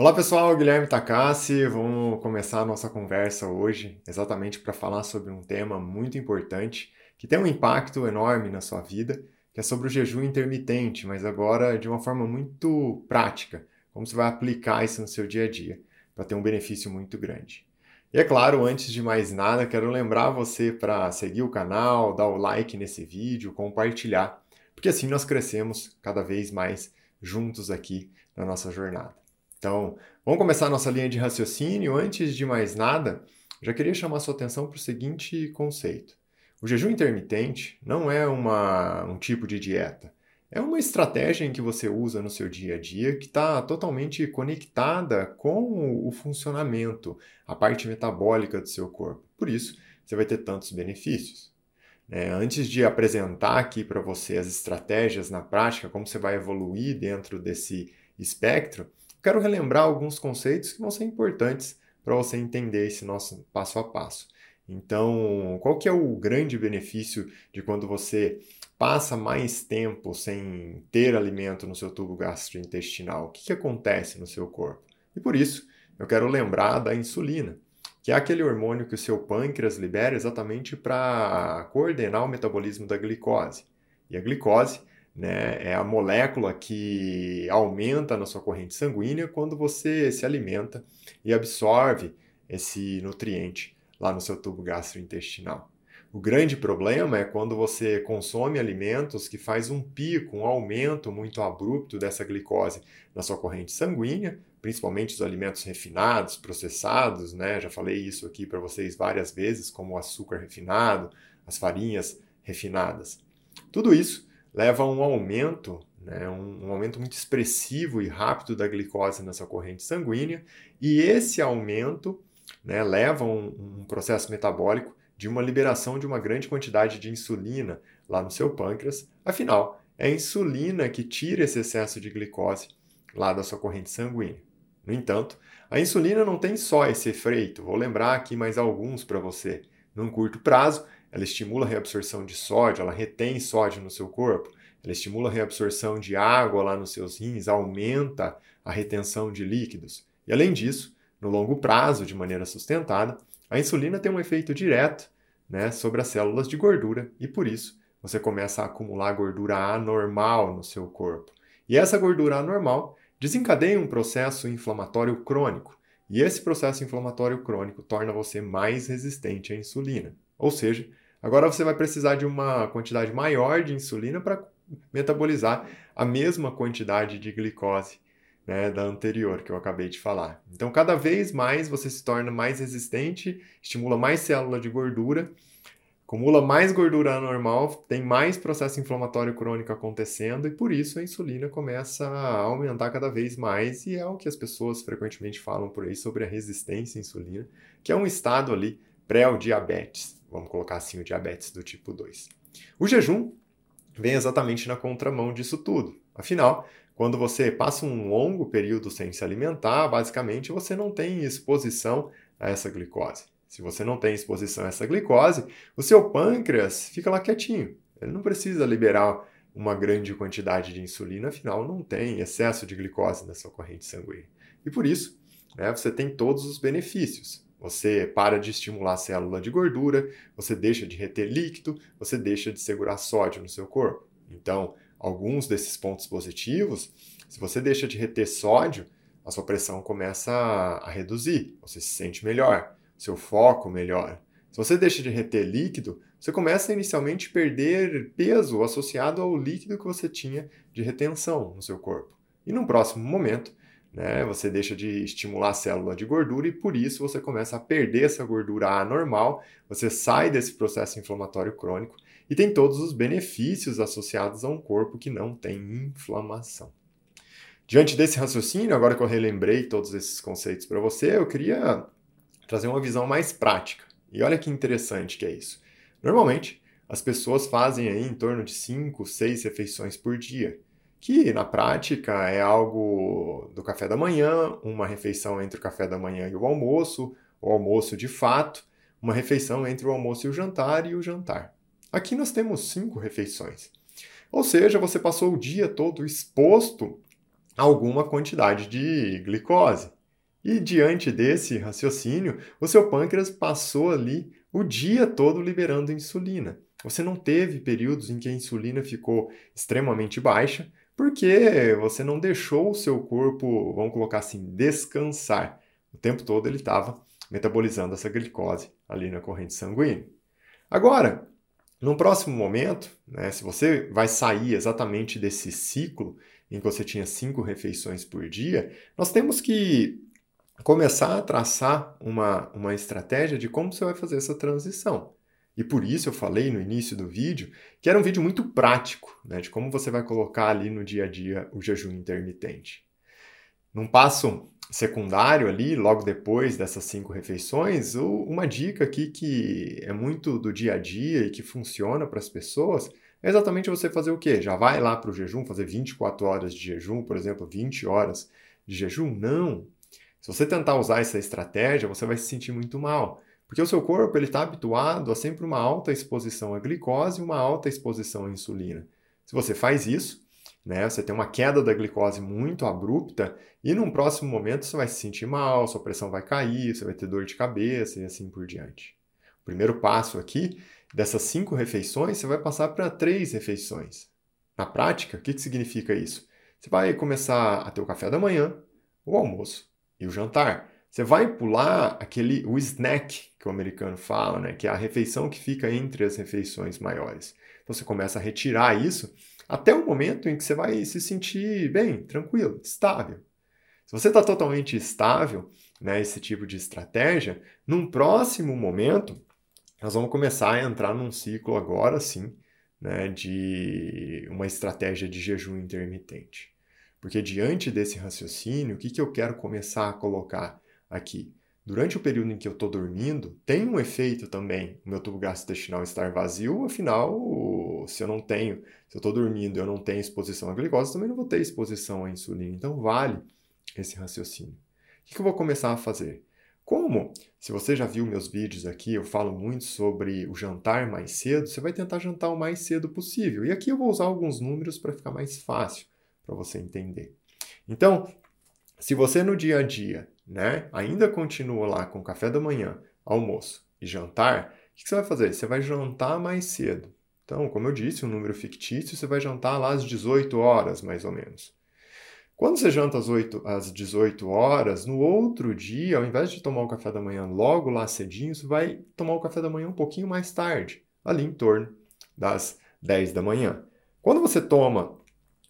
Olá pessoal, Guilherme Takassi. Vamos começar a nossa conversa hoje exatamente para falar sobre um tema muito importante que tem um impacto enorme na sua vida, que é sobre o jejum intermitente, mas agora de uma forma muito prática, como você vai aplicar isso no seu dia a dia para ter um benefício muito grande. E é claro, antes de mais nada, quero lembrar você para seguir o canal, dar o like nesse vídeo, compartilhar, porque assim nós crescemos cada vez mais juntos aqui na nossa jornada. Então, vamos começar a nossa linha de raciocínio. Antes de mais nada, já queria chamar sua atenção para o seguinte conceito. O jejum intermitente não é uma, um tipo de dieta. É uma estratégia em que você usa no seu dia a dia que está totalmente conectada com o funcionamento, a parte metabólica do seu corpo. Por isso, você vai ter tantos benefícios. É, antes de apresentar aqui para você as estratégias na prática, como você vai evoluir dentro desse espectro, quero relembrar alguns conceitos que vão ser importantes para você entender esse nosso passo a passo. Então, qual que é o grande benefício de quando você passa mais tempo sem ter alimento no seu tubo gastrointestinal? O que, que acontece no seu corpo? E por isso, eu quero lembrar da insulina, que é aquele hormônio que o seu pâncreas libera exatamente para coordenar o metabolismo da glicose. E a glicose né? É a molécula que aumenta na sua corrente sanguínea quando você se alimenta e absorve esse nutriente lá no seu tubo gastrointestinal. O grande problema é quando você consome alimentos que faz um pico, um aumento muito abrupto dessa glicose na sua corrente sanguínea, principalmente os alimentos refinados, processados, né? Já falei isso aqui para vocês várias vezes, como o açúcar refinado, as farinhas refinadas. Tudo isso leva a um aumento, né, um, um aumento muito expressivo e rápido da glicose nessa corrente sanguínea, e esse aumento né, leva a um, um processo metabólico de uma liberação de uma grande quantidade de insulina lá no seu pâncreas. Afinal, é a insulina que tira esse excesso de glicose lá da sua corrente sanguínea. No entanto, a insulina não tem só esse efeito, vou lembrar aqui mais alguns para você. Num curto prazo, ela estimula a reabsorção de sódio, ela retém sódio no seu corpo, ela estimula a reabsorção de água lá nos seus rins, aumenta a retenção de líquidos. E além disso, no longo prazo, de maneira sustentada, a insulina tem um efeito direto né, sobre as células de gordura e por isso você começa a acumular gordura anormal no seu corpo. E essa gordura anormal desencadeia um processo inflamatório crônico. E esse processo inflamatório crônico torna você mais resistente à insulina. Ou seja, Agora você vai precisar de uma quantidade maior de insulina para metabolizar a mesma quantidade de glicose né, da anterior que eu acabei de falar. Então, cada vez mais você se torna mais resistente, estimula mais célula de gordura, acumula mais gordura anormal, tem mais processo inflamatório crônico acontecendo e por isso a insulina começa a aumentar cada vez mais e é o que as pessoas frequentemente falam por aí sobre a resistência à insulina, que é um estado ali pré-diabetes. Vamos colocar assim o diabetes do tipo 2. O jejum vem exatamente na contramão disso tudo. Afinal, quando você passa um longo período sem se alimentar, basicamente você não tem exposição a essa glicose. Se você não tem exposição a essa glicose, o seu pâncreas fica lá quietinho. Ele não precisa liberar uma grande quantidade de insulina, afinal não tem excesso de glicose na sua corrente sanguínea. E por isso, né, você tem todos os benefícios. Você para de estimular a célula de gordura, você deixa de reter líquido, você deixa de segurar sódio no seu corpo. Então, alguns desses pontos positivos, se você deixa de reter sódio, a sua pressão começa a reduzir, você se sente melhor, seu foco melhora. Se você deixa de reter líquido, você começa a inicialmente perder peso associado ao líquido que você tinha de retenção no seu corpo. E num próximo momento, né? Você deixa de estimular a célula de gordura e por isso você começa a perder essa gordura anormal, você sai desse processo inflamatório crônico e tem todos os benefícios associados a um corpo que não tem inflamação. Diante desse raciocínio, agora que eu relembrei todos esses conceitos para você, eu queria trazer uma visão mais prática. E olha que interessante que é isso. Normalmente, as pessoas fazem aí em torno de 5, 6 refeições por dia que na prática é algo do café da manhã, uma refeição entre o café da manhã e o almoço, o almoço de fato, uma refeição entre o almoço e o jantar e o jantar. Aqui nós temos cinco refeições. Ou seja, você passou o dia todo exposto alguma quantidade de glicose. E diante desse raciocínio, o seu pâncreas passou ali o dia todo liberando insulina. Você não teve períodos em que a insulina ficou extremamente baixa, porque você não deixou o seu corpo, vamos colocar assim, descansar. O tempo todo ele estava metabolizando essa glicose ali na corrente sanguínea. Agora, no próximo momento, né, se você vai sair exatamente desse ciclo em que você tinha cinco refeições por dia, nós temos que começar a traçar uma, uma estratégia de como você vai fazer essa transição. E por isso eu falei no início do vídeo que era um vídeo muito prático, né, de como você vai colocar ali no dia a dia o jejum intermitente. Num passo secundário ali, logo depois dessas cinco refeições, uma dica aqui que é muito do dia a dia e que funciona para as pessoas é exatamente você fazer o quê? Já vai lá para o jejum, fazer 24 horas de jejum, por exemplo, 20 horas de jejum? Não. Se você tentar usar essa estratégia, você vai se sentir muito mal. Porque o seu corpo está habituado a sempre uma alta exposição à glicose e uma alta exposição à insulina. Se você faz isso, né, você tem uma queda da glicose muito abrupta e num próximo momento você vai se sentir mal, sua pressão vai cair, você vai ter dor de cabeça e assim por diante. O primeiro passo aqui, dessas cinco refeições, você vai passar para três refeições. Na prática, o que, que significa isso? Você vai começar a ter o café da manhã, o almoço e o jantar. Você vai pular aquele o snack que o americano fala, né, que é a refeição que fica entre as refeições maiores. Então você começa a retirar isso até o momento em que você vai se sentir bem, tranquilo, estável. Se você está totalmente estável, né, esse tipo de estratégia, num próximo momento nós vamos começar a entrar num ciclo agora sim, né, de uma estratégia de jejum intermitente. Porque diante desse raciocínio, o que, que eu quero começar a colocar aqui? Durante o período em que eu estou dormindo, tem um efeito também o meu tubo gastrointestinal estar vazio, afinal, se eu não tenho, se eu estou dormindo eu não tenho exposição à glicose, também não vou ter exposição à insulina. Então, vale esse raciocínio. O que eu vou começar a fazer? Como, se você já viu meus vídeos aqui, eu falo muito sobre o jantar mais cedo, você vai tentar jantar o mais cedo possível. E aqui eu vou usar alguns números para ficar mais fácil para você entender. Então, se você no dia a dia, né, ainda continua lá com café da manhã, almoço e jantar, o que você vai fazer? Você vai jantar mais cedo. Então, como eu disse, um número fictício, você vai jantar lá às 18 horas, mais ou menos. Quando você janta às, 8, às 18 horas, no outro dia, ao invés de tomar o café da manhã logo lá cedinho, você vai tomar o café da manhã um pouquinho mais tarde, ali em torno das 10 da manhã. Quando você toma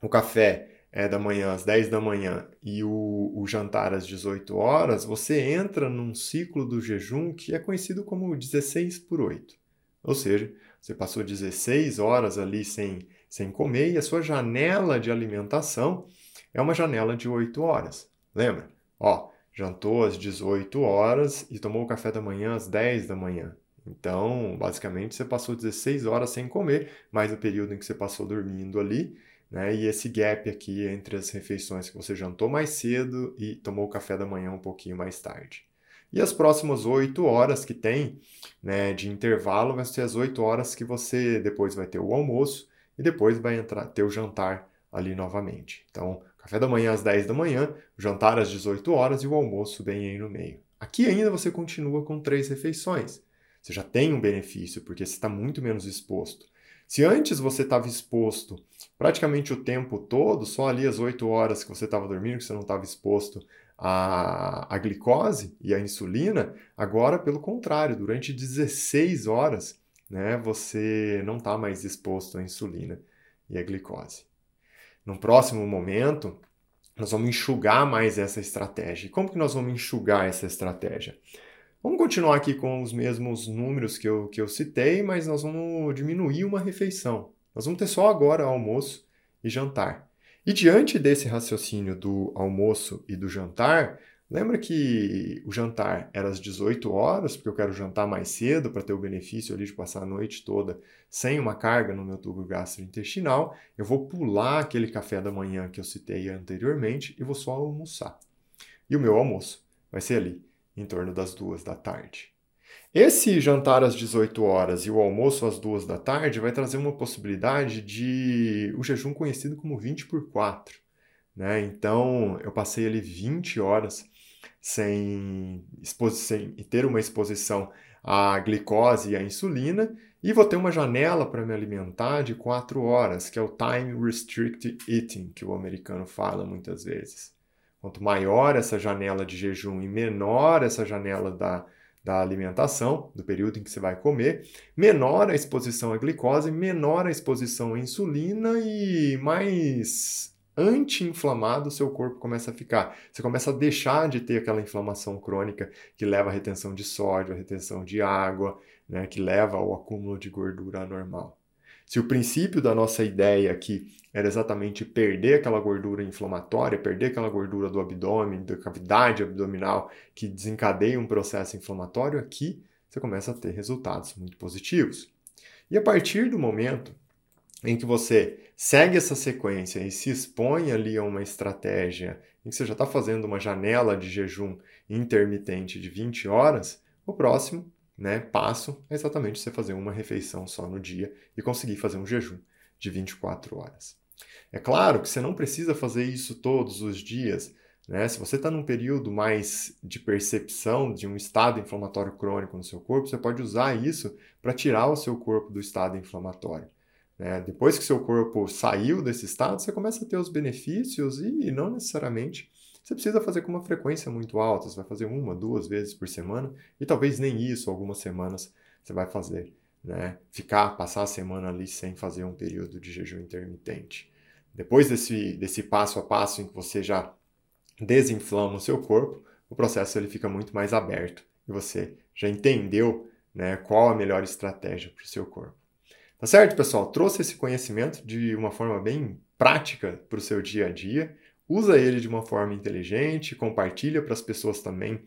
o café é, da manhã às 10 da manhã e o, o, jantar às 18 horas, você entra num ciclo do jejum que é conhecido como 16 por 8. Ou seja, você passou 16 horas ali sem, sem comer e a sua janela de alimentação é uma janela de 8 horas. Lembra? Ó, jantou às 18 horas e tomou o café da manhã às 10 da manhã. Então, basicamente, você passou 16 horas sem comer, mais o período em que você passou dormindo ali, né? E esse gap aqui entre as refeições que você jantou mais cedo e tomou o café da manhã um pouquinho mais tarde. E as próximas 8 horas que tem né, de intervalo vai ser as 8 horas que você depois vai ter o almoço e depois vai entrar ter o jantar ali novamente. Então, café da manhã às 10 da manhã, jantar às 18 horas e o almoço bem aí no meio. Aqui ainda você continua com três refeições. Você já tem um benefício, porque você está muito menos exposto. Se antes você estava exposto praticamente o tempo todo, só ali as 8 horas que você estava dormindo, que você não estava exposto à, à glicose e à insulina, agora, pelo contrário, durante 16 horas, né, você não está mais exposto à insulina e à glicose. No próximo momento, nós vamos enxugar mais essa estratégia. E como que nós vamos enxugar essa estratégia? Vamos continuar aqui com os mesmos números que eu, que eu citei, mas nós vamos diminuir uma refeição. Nós vamos ter só agora almoço e jantar. E diante desse raciocínio do almoço e do jantar, lembra que o jantar era às 18 horas, porque eu quero jantar mais cedo para ter o benefício ali de passar a noite toda sem uma carga no meu tubo gastrointestinal. Eu vou pular aquele café da manhã que eu citei anteriormente e vou só almoçar. E o meu almoço vai ser ali em torno das duas da tarde. Esse jantar às 18 horas e o almoço às duas da tarde vai trazer uma possibilidade de o jejum conhecido como 20 por 4. Né? Então, eu passei ali 20 horas sem, sem ter uma exposição à glicose e à insulina, e vou ter uma janela para me alimentar de 4 horas, que é o Time Restricted Eating, que o americano fala muitas vezes. Quanto maior essa janela de jejum e menor essa janela da, da alimentação, do período em que você vai comer, menor a exposição à glicose, menor a exposição à insulina e mais anti-inflamado o seu corpo começa a ficar. Você começa a deixar de ter aquela inflamação crônica que leva à retenção de sódio, à retenção de água, né, que leva ao acúmulo de gordura anormal. Se o princípio da nossa ideia aqui era exatamente perder aquela gordura inflamatória, perder aquela gordura do abdômen, da cavidade abdominal que desencadeia um processo inflamatório, aqui você começa a ter resultados muito positivos. E a partir do momento em que você segue essa sequência e se expõe ali a uma estratégia em que você já está fazendo uma janela de jejum intermitente de 20 horas, o próximo né, passo é exatamente você fazer uma refeição só no dia e conseguir fazer um jejum de 24 horas. É claro que você não precisa fazer isso todos os dias. Né? Se você está num período mais de percepção de um estado inflamatório crônico no seu corpo, você pode usar isso para tirar o seu corpo do estado inflamatório. Né? Depois que seu corpo saiu desse estado, você começa a ter os benefícios e não necessariamente você precisa fazer com uma frequência muito alta. Você vai fazer uma, duas vezes por semana e talvez nem isso, algumas semanas você vai fazer. Né? Ficar, passar a semana ali sem fazer um período de jejum intermitente. Depois desse, desse passo a passo em que você já desinflama o seu corpo, o processo ele fica muito mais aberto e você já entendeu né, qual a melhor estratégia para o seu corpo. Tá certo, pessoal? Trouxe esse conhecimento de uma forma bem prática para o seu dia a dia. Usa ele de uma forma inteligente, compartilha para as pessoas também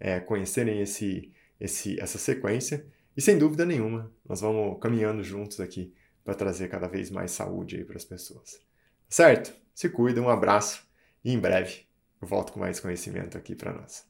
é, conhecerem esse, esse, essa sequência. E sem dúvida nenhuma, nós vamos caminhando juntos aqui para trazer cada vez mais saúde para as pessoas. Certo? Se cuida, um abraço e em breve eu volto com mais conhecimento aqui para nós.